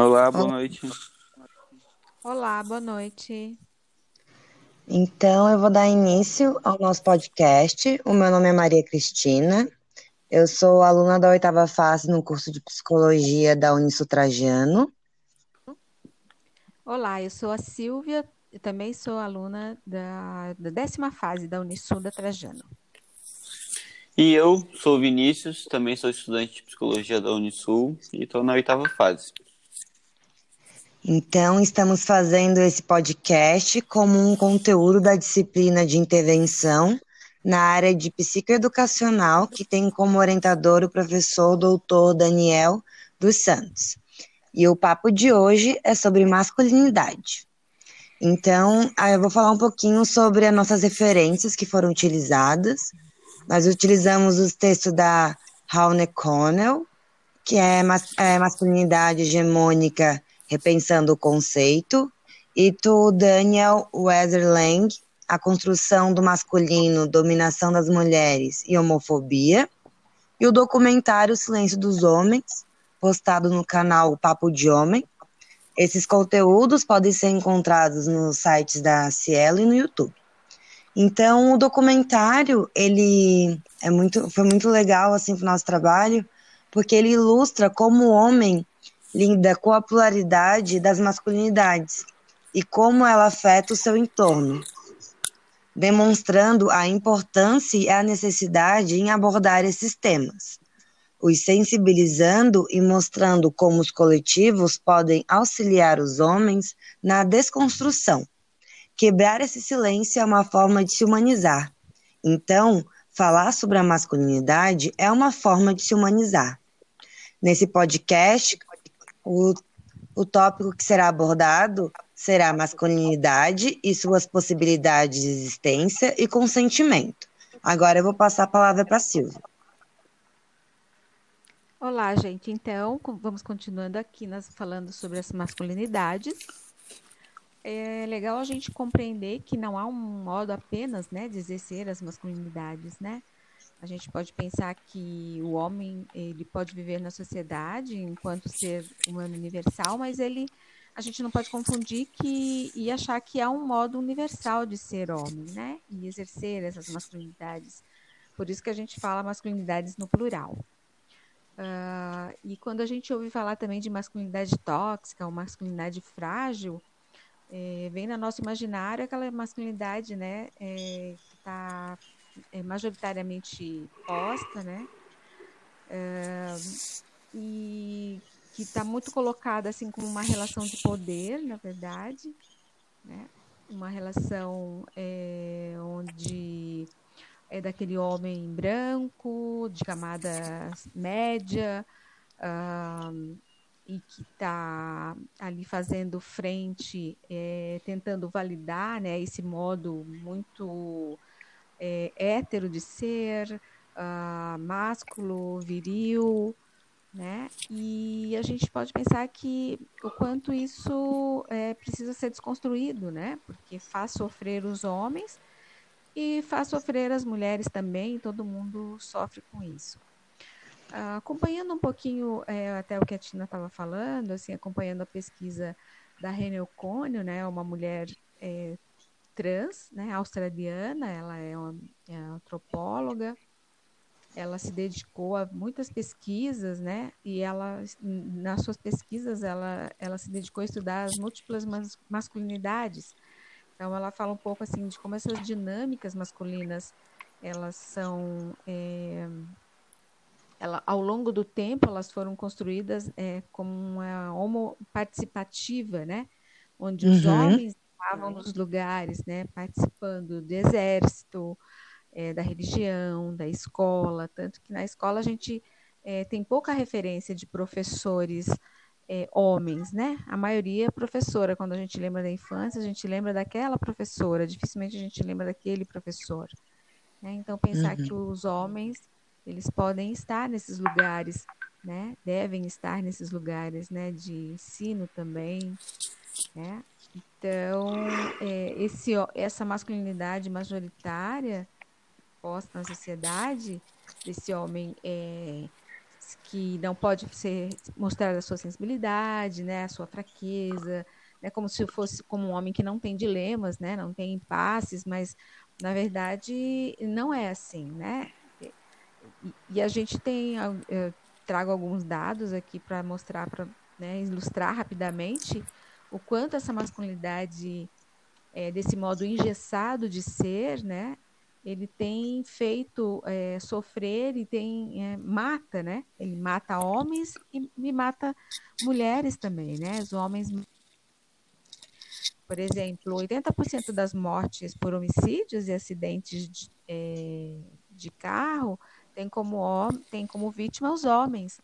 Olá, boa noite. Olá, boa noite. Então, eu vou dar início ao nosso podcast. O meu nome é Maria Cristina. Eu sou aluna da oitava fase no curso de psicologia da Unisul Trajano. Olá, eu sou a Silvia e também sou aluna da, da décima fase da Unisul da Trajano. E eu sou o Vinícius, também sou estudante de psicologia da Unisul e estou na oitava fase. Então, estamos fazendo esse podcast como um conteúdo da disciplina de intervenção na área de psicoeducacional, que tem como orientador o professor doutor Daniel dos Santos. E o papo de hoje é sobre masculinidade. Então, eu vou falar um pouquinho sobre as nossas referências que foram utilizadas. Nós utilizamos os textos da Raune Connell, que é, é masculinidade hegemônica Repensando o Conceito, e do Daniel Weatherlang, A Construção do Masculino, Dominação das Mulheres e Homofobia, e o documentário Silêncio dos Homens, postado no canal Papo de Homem. Esses conteúdos podem ser encontrados nos sites da Cielo e no YouTube. Então, o documentário, ele é muito, foi muito legal assim para o nosso trabalho, porque ele ilustra como o homem lida com a pluralidade das masculinidades e como ela afeta o seu entorno, demonstrando a importância e a necessidade em abordar esses temas, os sensibilizando e mostrando como os coletivos podem auxiliar os homens na desconstrução. Quebrar esse silêncio é uma forma de se humanizar. Então, falar sobre a masculinidade é uma forma de se humanizar. Nesse podcast, o, o tópico que será abordado será masculinidade e suas possibilidades de existência e consentimento. Agora eu vou passar a palavra para a Silvia. Olá, gente. Então, vamos continuando aqui falando sobre as masculinidades. É legal a gente compreender que não há um modo apenas né, de exercer as masculinidades, né? A gente pode pensar que o homem ele pode viver na sociedade enquanto ser humano universal, mas ele a gente não pode confundir que e achar que há um modo universal de ser homem, né? E exercer essas masculinidades. Por isso que a gente fala masculinidades no plural. Uh, e quando a gente ouve falar também de masculinidade tóxica ou masculinidade frágil, é, vem na nosso imaginário aquela masculinidade, né, é, que está é, majoritariamente posta, né? É, e que está muito colocada assim como uma relação de poder, na verdade, né? Uma relação é, onde é daquele homem branco, de camada média, e que está ali fazendo frente, é, tentando validar né, esse modo muito é, hétero de ser, uh, másculo, viril, né? E a gente pode pensar que o quanto isso é, precisa ser desconstruído, né? Porque faz sofrer os homens e faz sofrer as mulheres também, todo mundo sofre com isso. Uh, acompanhando um pouquinho é, até o que a Tina estava falando, assim, acompanhando a pesquisa da Renel Cônio, né, uma mulher é, trans, né, australiana, ela é uma, é antropóloga, ela se dedicou a muitas pesquisas, né? E ela, nas suas pesquisas, ela, ela se dedicou a estudar as múltiplas mas, masculinidades. Então, ela fala um pouco assim de como essas dinâmicas masculinas, elas são, é, ela, ao longo do tempo, elas foram construídas é, como uma homo participativa, né? Onde os uhum. homens estavam nos lugares, né, participando do exército, é, da religião, da escola, tanto que na escola a gente é, tem pouca referência de professores é, homens, né? A maioria é professora. Quando a gente lembra da infância, a gente lembra daquela professora, dificilmente a gente lembra daquele professor. Né? Então, pensar uhum. que os homens eles podem estar nesses lugares, né? Devem estar nesses lugares, né? De ensino também, né? Então, é, esse, essa masculinidade majoritária posta na sociedade, desse homem é, que não pode ser mostrar a sua sensibilidade, né, a sua fraqueza, né, como se fosse como um homem que não tem dilemas, né, não tem impasses, mas na verdade não é assim, né? E, e a gente tem, eu trago alguns dados aqui para mostrar, para né, ilustrar rapidamente o quanto essa masculinidade é, desse modo engessado de ser, né, ele tem feito é, sofrer e tem é, mata, né? Ele mata homens e, mata mulheres também, né? Os homens, por exemplo, 80% das mortes por homicídios e acidentes de, é, de carro tem como tem como vítima os homens.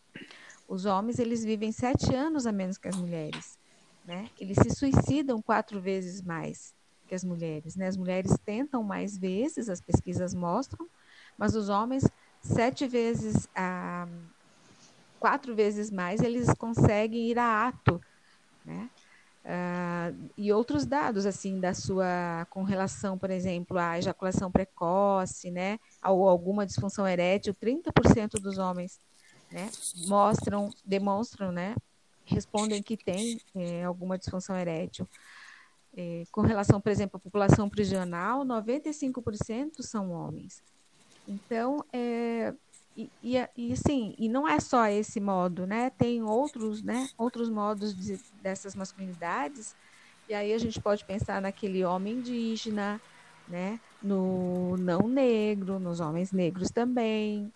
Os homens eles vivem sete anos a menos que as mulheres, né? Eles se suicidam quatro vezes mais que as mulheres. Né? As mulheres tentam mais vezes, as pesquisas mostram, mas os homens, sete vezes, ah, quatro vezes mais, eles conseguem ir a ato. Né? Ah, e outros dados, assim, da sua, com relação, por exemplo, à ejaculação precoce, né? ou alguma disfunção erétil, 30% dos homens né, mostram, demonstram, né, respondem que tem é, alguma disfunção erétil. É, com relação, por exemplo, à população prisional, 95% são homens. Então, é, e, e, e, assim, e não é só esse modo, né? Tem outros, né? Outros modos de, dessas masculinidades. E aí a gente pode pensar naquele homem indígena, né? No não negro, nos homens negros também,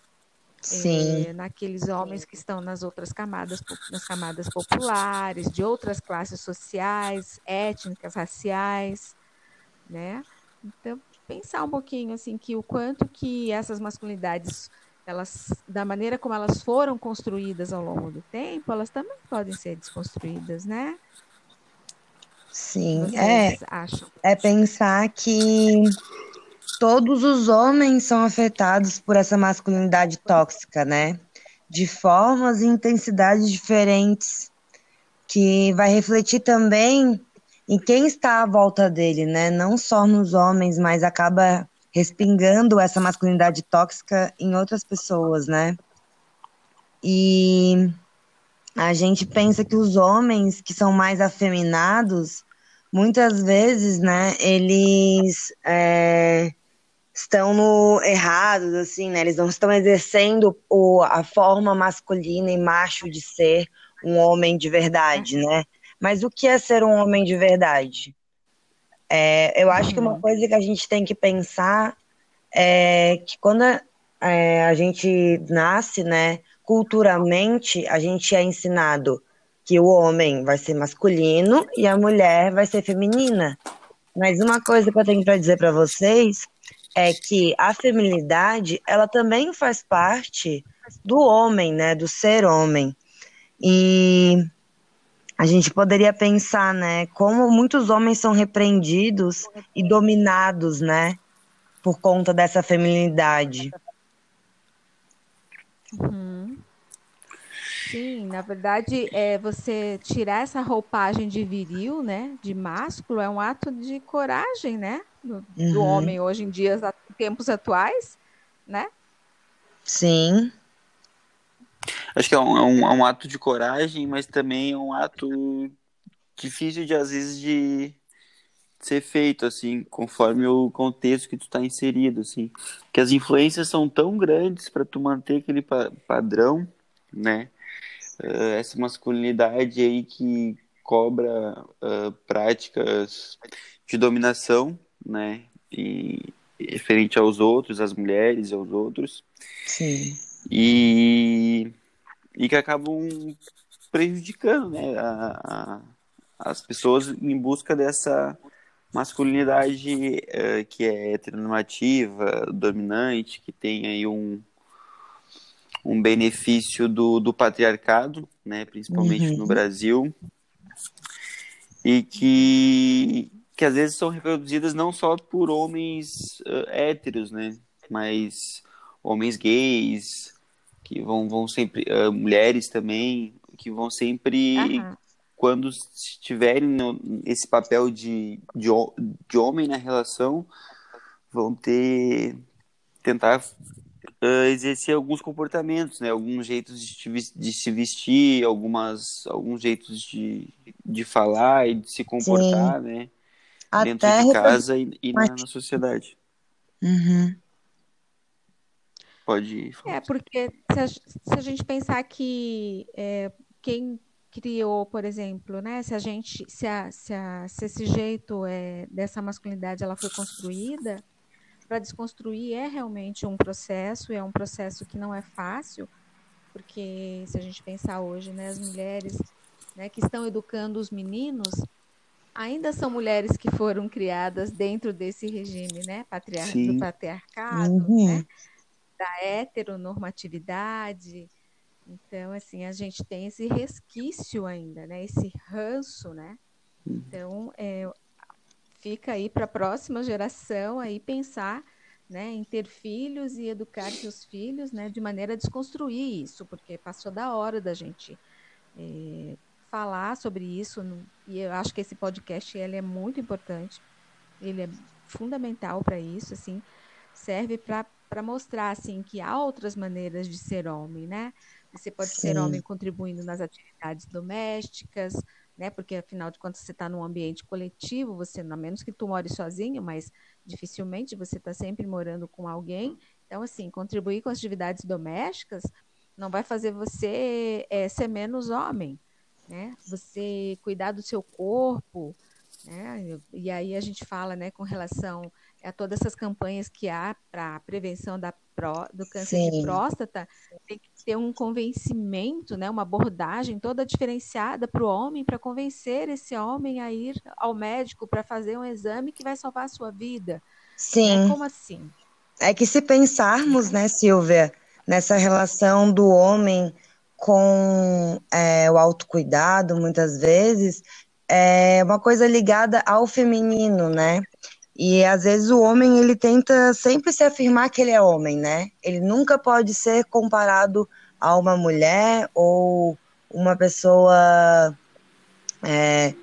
Sim. É, naqueles homens que estão nas outras camadas, nas camadas populares, de outras classes sociais, étnicas, raciais, né? Então, pensar um pouquinho assim que o quanto que essas masculinidades elas da maneira como elas foram construídas ao longo do tempo, elas também podem ser desconstruídas, né? Sim, é, acham? é pensar que todos os homens são afetados por essa masculinidade tóxica, né? De formas e intensidades diferentes, que vai refletir também em quem está à volta dele, né? Não só nos homens, mas acaba respingando essa masculinidade tóxica em outras pessoas, né? E a gente pensa que os homens que são mais afeminados, muitas vezes, né, eles é, estão no errados, assim, né? Eles não estão exercendo o, a forma masculina e macho de ser um homem de verdade, né? Mas o que é ser um homem de verdade? É, eu acho que uma uhum. coisa que a gente tem que pensar é que quando é, a gente nasce, né, culturalmente, a gente é ensinado que o homem vai ser masculino e a mulher vai ser feminina. Mas uma coisa que eu tenho para dizer para vocês é que a feminilidade, ela também faz parte do homem, né, do ser homem. E a gente poderia pensar, né, como muitos homens são repreendidos e dominados, né, por conta dessa feminilidade. Uhum. Sim, na verdade, é você tirar essa roupagem de viril, né, de másculo, é um ato de coragem, né, do, uhum. do homem hoje em dia, tempos atuais, né? Sim. Acho que é um, é um, é um ato de coragem, mas também é um ato difícil de, às vezes, de ser feito, assim, conforme o contexto que tu está inserido, assim. Que as influências são tão grandes para tu manter aquele pa padrão, né? uh, essa masculinidade aí que cobra uh, práticas de dominação, né, e, referente aos outros, às mulheres aos outros. Sim. E, e que acabam prejudicando, né, a, a, as pessoas em busca dessa masculinidade uh, que é heteronormativa, dominante, que tem aí um, um benefício do, do patriarcado, né, principalmente uhum. no Brasil, e que, que às vezes são reproduzidas não só por homens uh, héteros, né, mas homens gays, que vão, vão sempre, uh, mulheres também, que vão sempre, uhum. quando estiverem esse papel de, de, de homem na relação, vão ter, tentar uh, exercer alguns comportamentos, né? Alguns jeitos de, de, se vestir, algumas, alguns jeitos de, de falar e de se comportar, Sim. né? Até Dentro de casa e, e na, na, sociedade. Uhum. Pode falar. É, porque se a, se a gente pensar que é, quem criou, por exemplo, né? Se a gente, se, a, se, a, se esse jeito é, dessa masculinidade ela foi construída, para desconstruir é realmente um processo, é um processo que não é fácil, porque se a gente pensar hoje, né, as mulheres né, que estão educando os meninos ainda são mulheres que foram criadas dentro desse regime, né, patriar do patriarcado, uhum. né, da heteronormatividade. Então, assim, a gente tem esse resquício ainda, né, esse ranço, né. Uhum. Então, é, fica aí para a próxima geração aí pensar né, em ter filhos e educar seus filhos né, de maneira a desconstruir isso, porque passou da hora da gente é, falar sobre isso, e eu acho que esse podcast ele é muito importante, ele é fundamental para isso, assim, serve para mostrar assim que há outras maneiras de ser homem, né? Você pode Sim. ser homem contribuindo nas atividades domésticas, né? Porque afinal de contas você está num ambiente coletivo, você, a menos que tu more sozinho, mas dificilmente você está sempre morando com alguém. Então, assim, contribuir com as atividades domésticas não vai fazer você é, ser menos homem, né? Você cuidar do seu corpo, né? E aí a gente fala, né, com relação a todas essas campanhas que há para prevenção da pró, do câncer Sim. de próstata, tem que ter um convencimento, né, uma abordagem toda diferenciada para o homem, para convencer esse homem a ir ao médico para fazer um exame que vai salvar a sua vida. Sim. Como assim? É que se pensarmos, né, Silvia, nessa relação do homem com é, o autocuidado, muitas vezes, é uma coisa ligada ao feminino, né? E às vezes o homem ele tenta sempre se afirmar que ele é homem, né? Ele nunca pode ser comparado a uma mulher ou uma pessoa é,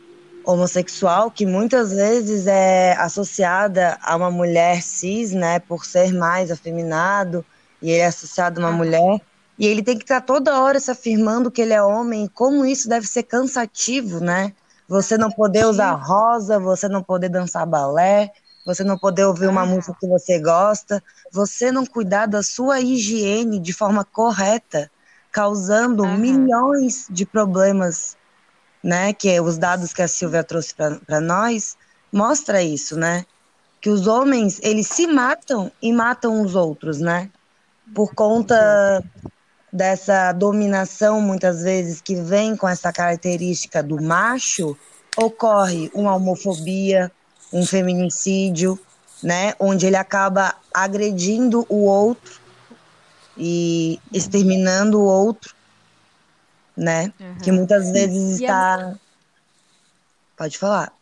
homossexual que muitas vezes é associada a uma mulher cis, né? Por ser mais afeminado e ele é associado a uma mulher. E ele tem que estar toda hora se afirmando que ele é homem, como isso deve ser cansativo, né? Você não poder usar rosa, você não poder dançar balé, você não poder ouvir uma música que você gosta, você não cuidar da sua higiene de forma correta, causando uhum. milhões de problemas, né? Que os dados que a Silvia trouxe para nós mostra isso, né? Que os homens eles se matam e matam os outros, né? Por conta dessa dominação, muitas vezes, que vem com essa característica do macho, ocorre uma homofobia, um feminicídio, né, onde ele acaba agredindo o outro e exterminando o outro, né, uhum. que muitas vezes está... Pode falar.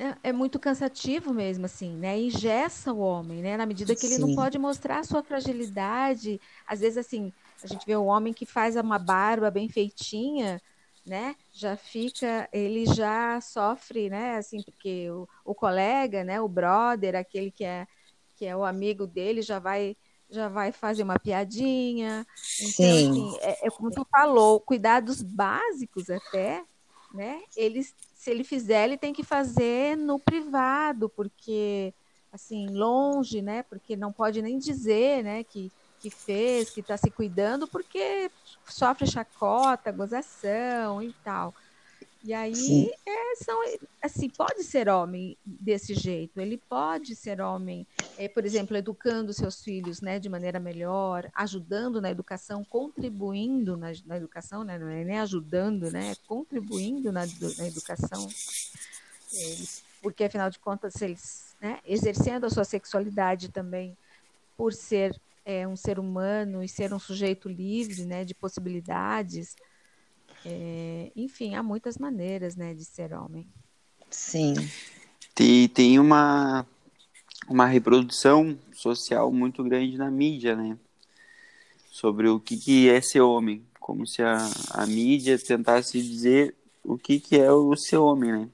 É, é, muito cansativo mesmo, assim, né? Ingessa o homem, né? Na medida que ele Sim. não pode mostrar a sua fragilidade. Às vezes, assim, a gente vê o homem que faz uma barba bem feitinha, né? Já fica, ele já sofre, né? Assim, porque o, o colega, né? O brother, aquele que é que é o amigo dele, já vai já vai fazer uma piadinha. Então, Sim. assim, é, é como tu falou, cuidados básicos até, né? Eles, se ele fizer, ele tem que fazer no privado, porque assim, longe, né? Porque não pode nem dizer, né, que que fez, que está se cuidando, porque sofre chacota, gozação e tal. E aí, é, são, assim, pode ser homem desse jeito, ele pode ser homem, é, por exemplo, educando seus filhos né, de maneira melhor, ajudando na educação, contribuindo na, na educação, né, não é nem ajudando, né, é contribuindo na, na educação, porque afinal de contas, eles né, exercendo a sua sexualidade também, por ser é, um ser humano e ser um sujeito livre, né, de possibilidades. É, enfim, há muitas maneiras, né, de ser homem. Sim. Tem, tem uma, uma reprodução social muito grande na mídia, né? Sobre o que, que é ser homem. Como se a, a mídia tentasse dizer o que, que é o ser homem, né?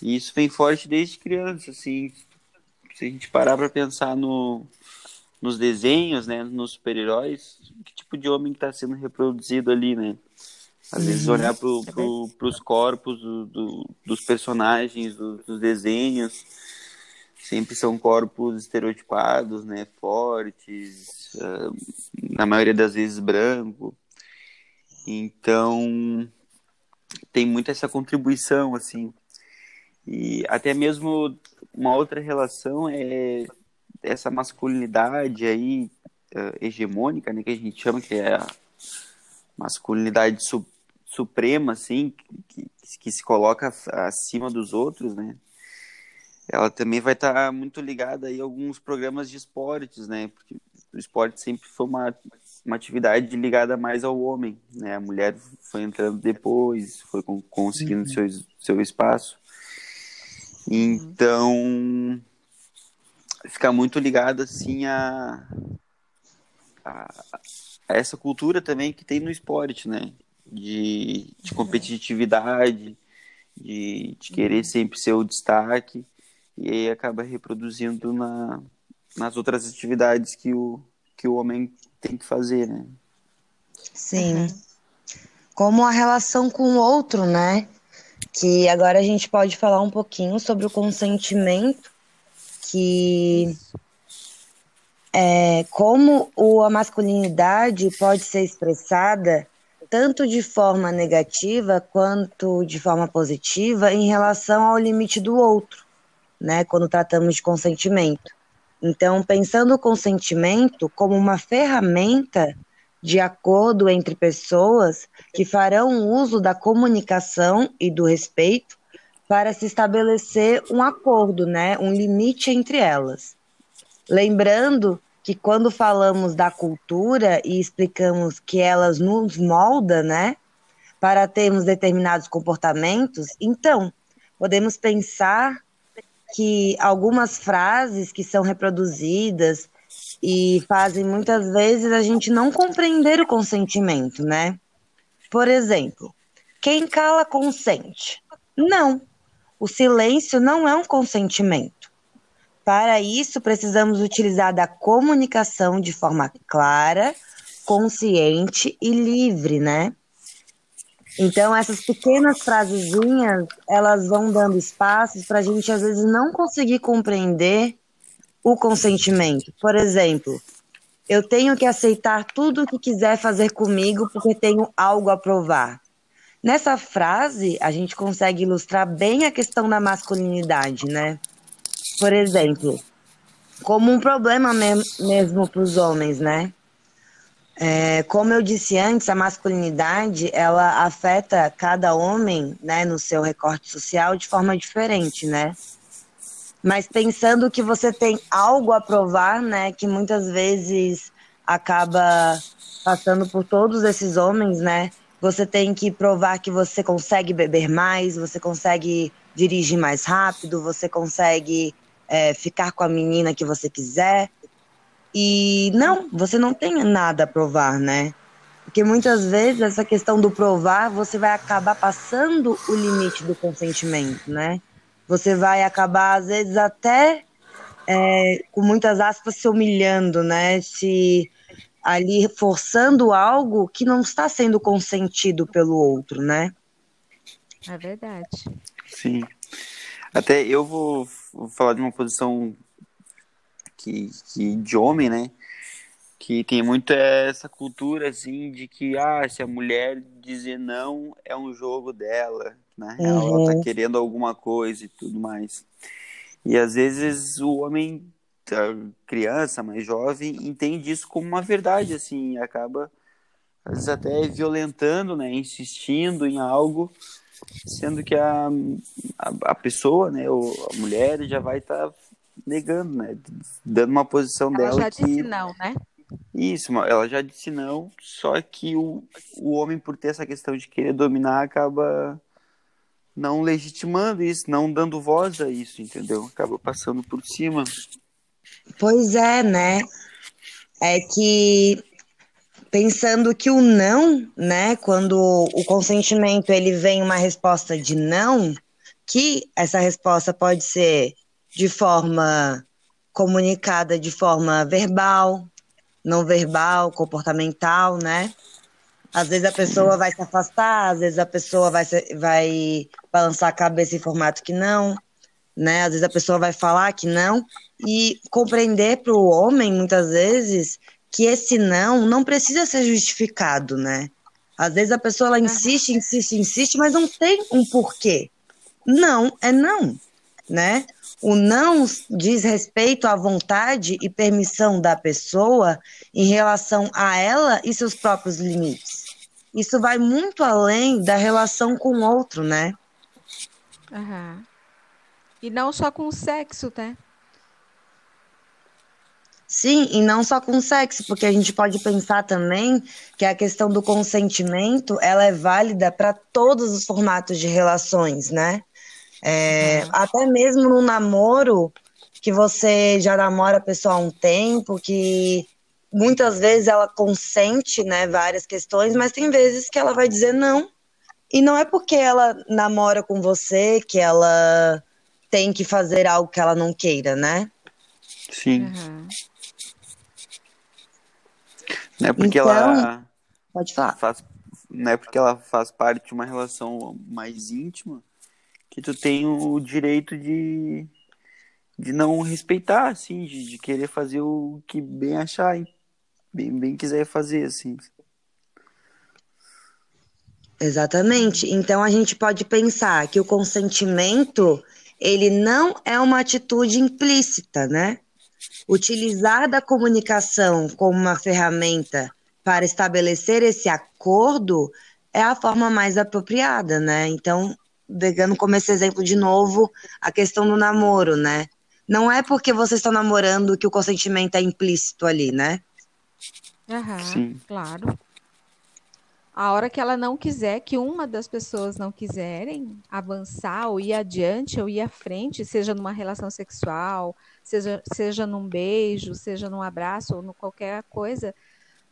E isso vem forte desde criança, assim. Se a gente parar para pensar no, nos desenhos, né, nos super-heróis, que tipo de homem está sendo reproduzido ali, né? Às uhum. vezes olhar para pro, é os corpos do, do, dos personagens, do, dos desenhos, sempre são corpos estereotipados, né, fortes, uh, na maioria das vezes branco. Então tem muito essa contribuição assim. E até mesmo uma outra relação é essa masculinidade aí uh, hegemônica, né, que a gente chama que é a masculinidade su suprema, assim, que, que se coloca acima dos outros, né? Ela também vai estar tá muito ligada aí a alguns programas de esportes, né? Porque o esporte sempre foi uma, uma atividade ligada mais ao homem, né? A mulher foi entrando depois, foi conseguindo uhum. seu, seu espaço. Então, fica muito ligado assim a, a, a, essa cultura também que tem no esporte, né? De, de competitividade, de, de querer sempre ser o destaque, e aí acaba reproduzindo na, nas outras atividades que o, que o homem tem que fazer, né? Sim. Como a relação com o outro, né? Que agora a gente pode falar um pouquinho sobre o consentimento que é, como a masculinidade pode ser expressada tanto de forma negativa quanto de forma positiva em relação ao limite do outro, né? Quando tratamos de consentimento. Então, pensando o consentimento como uma ferramenta de acordo entre pessoas que farão uso da comunicação e do respeito para se estabelecer um acordo, né, um limite entre elas. Lembrando que quando falamos da cultura e explicamos que elas nos molda, né, para termos determinados comportamentos, então podemos pensar que algumas frases que são reproduzidas e fazem muitas vezes a gente não compreender o consentimento, né? Por exemplo, quem cala consente. Não, o silêncio não é um consentimento. Para isso, precisamos utilizar da comunicação de forma clara, consciente e livre, né? Então, essas pequenas frasezinhas, elas vão dando espaços para a gente, às vezes, não conseguir compreender o consentimento. Por exemplo, eu tenho que aceitar tudo o que quiser fazer comigo porque tenho algo a provar. Nessa frase, a gente consegue ilustrar bem a questão da masculinidade, né? Por exemplo, como um problema mesmo para os homens, né? É, como eu disse antes, a masculinidade ela afeta cada homem, né, no seu recorte social de forma diferente, né? Mas pensando que você tem algo a provar, né, que muitas vezes acaba passando por todos esses homens, né? Você tem que provar que você consegue beber mais, você consegue dirigir mais rápido, você consegue é, ficar com a menina que você quiser. E não, você não tem nada a provar, né? Porque muitas vezes essa questão do provar, você vai acabar passando o limite do consentimento, né? Você vai acabar, às vezes, até é, com muitas aspas, se humilhando, né? Se ali forçando algo que não está sendo consentido pelo outro, né? É verdade. Sim. Até eu vou, vou falar de uma posição que, que de homem, né? Que tem muito essa cultura assim de que ah, se a mulher dizer não é um jogo dela, na real uhum. ela tá uhum. querendo alguma coisa e tudo mais. E às vezes o homem criança, mais jovem, entende isso como uma verdade, assim, e acaba, às vezes, até violentando, né, insistindo em algo, sendo que a, a, a pessoa, né, ou a mulher já vai estar tá negando, né, dando uma posição ela dela já que... disse não, né? Isso, ela já disse não, só que o, o homem, por ter essa questão de querer dominar, acaba não legitimando isso, não dando voz a isso, entendeu? Acaba passando por cima. Pois é, né? É que pensando que o não, né, quando o consentimento ele vem uma resposta de não, que essa resposta pode ser de forma comunicada de forma verbal, não verbal, comportamental, né? Às vezes a pessoa vai se afastar, às vezes a pessoa vai, se, vai balançar a cabeça em formato que não, né? Às vezes a pessoa vai falar que não, e compreender para o homem, muitas vezes, que esse não não precisa ser justificado, né? Às vezes a pessoa ela insiste, insiste, insiste, mas não tem um porquê. Não é não, né? O não diz respeito à vontade e permissão da pessoa em relação a ela e seus próprios limites. Isso vai muito além da relação com o outro, né? Uhum. E não só com o sexo, né? Sim, e não só com sexo, porque a gente pode pensar também que a questão do consentimento ela é válida para todos os formatos de relações, né? É, uhum. Até mesmo no namoro, que você já namora a pessoa há um tempo, que muitas vezes ela consente, né, várias questões, mas tem vezes que ela vai dizer não. E não é porque ela namora com você que ela tem que fazer algo que ela não queira, né? Sim. Uhum. Não é porque então, ela. Pode falar. Faz, não é porque ela faz parte de uma relação mais íntima que tu tem o direito de, de não respeitar, assim, de, de querer fazer o que bem achar, bem, bem quiser fazer, assim. Exatamente. Então a gente pode pensar que o consentimento ele não é uma atitude implícita, né? Utilizar da comunicação como uma ferramenta para estabelecer esse acordo é a forma mais apropriada, né? Então, pegando como esse exemplo de novo a questão do namoro, né? Não é porque vocês estão namorando que o consentimento é implícito ali, né? Aham, Sim. claro. A hora que ela não quiser, que uma das pessoas não quiserem avançar ou ir adiante ou ir à frente, seja numa relação sexual, seja, seja num beijo, seja num abraço ou no qualquer coisa,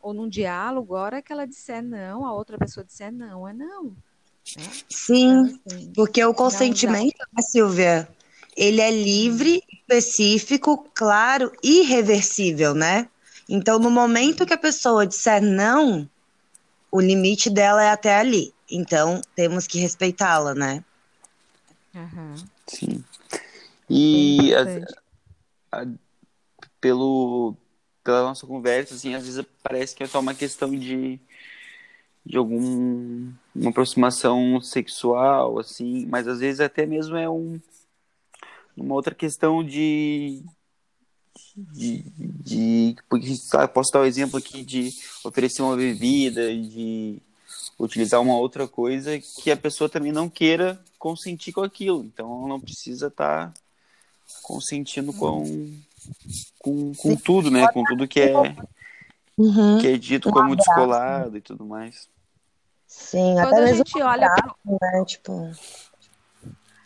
ou num diálogo, a hora que ela disser não, a outra pessoa disser não, é não. Né? Sim, então, assim, porque o consentimento, né, Silvia, ele é livre, específico, claro e irreversível, né? Então, no momento que a pessoa disser não, o limite dela é até ali. Então, temos que respeitá-la, né? Uhum. Sim. E a, pelo, pela nossa conversa, assim, às vezes parece que é só uma questão de, de alguma aproximação sexual, assim, mas às vezes até mesmo é um, uma outra questão de, de, de porque posso dar o um exemplo aqui de oferecer uma bebida, de utilizar uma outra coisa que a pessoa também não queira consentir com aquilo. Então ela não precisa estar tá consentindo com, com, com tudo, né? Com tudo que é, uhum. que é dito como descolado e tudo mais. Sim, Quando a gente olha pra... né? tipo...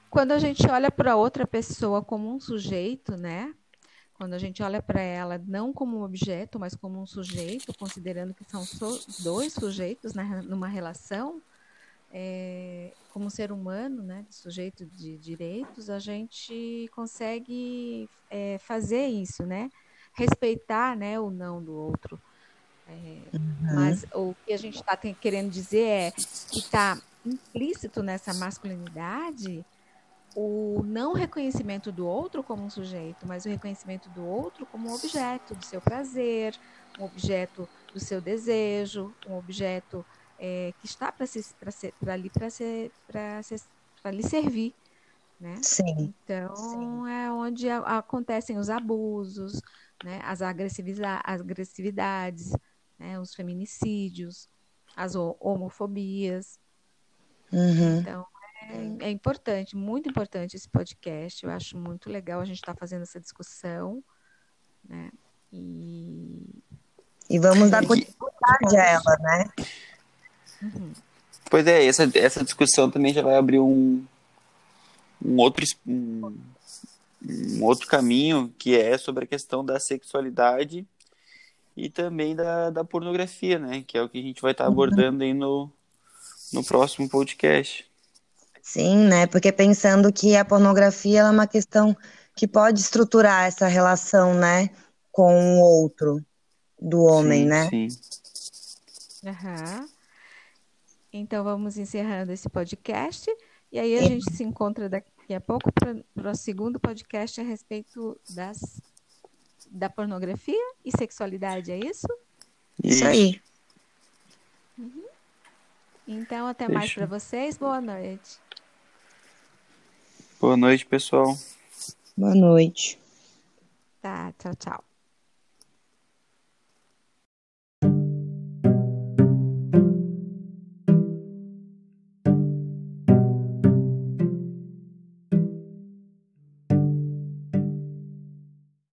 Quando a gente olha para outra pessoa como um sujeito, né? Quando a gente olha para ela não como um objeto, mas como um sujeito, considerando que são dois sujeitos né, numa relação, é, como ser humano, né, sujeito de direitos, a gente consegue é, fazer isso, né? Respeitar né, o não do outro. É, uhum. Mas o que a gente está querendo dizer é que está implícito nessa masculinidade o não reconhecimento do outro como um sujeito, mas o reconhecimento do outro como um objeto do seu prazer, um objeto do seu desejo, um objeto é, que está para ali para ser para lhe servir, né? Sim. Então Sim. é onde a, acontecem os abusos, né? As agressividades, agressividades né? Os feminicídios, as homofobias. Uhum. Então é, é, importante, muito importante esse podcast. Eu acho muito legal a gente estar tá fazendo essa discussão, né? E, e vamos dar continuidade a ela, né? Uhum. Pois é, essa, essa discussão também já vai abrir um, um outro um, um outro caminho que é sobre a questão da sexualidade e também da, da pornografia, né? Que é o que a gente vai estar tá abordando aí no, no próximo podcast. Sim, né? Porque pensando que a pornografia é uma questão que pode estruturar essa relação, né, com o outro do homem, sim, né? sim. Aham. Então vamos encerrando esse podcast e aí a gente se encontra daqui a pouco para o segundo podcast a respeito das, da pornografia e sexualidade, é isso? Isso aí. Então até mais Fechou. para vocês. Boa noite. Boa noite, pessoal. Boa noite. Tá, tchau, tchau.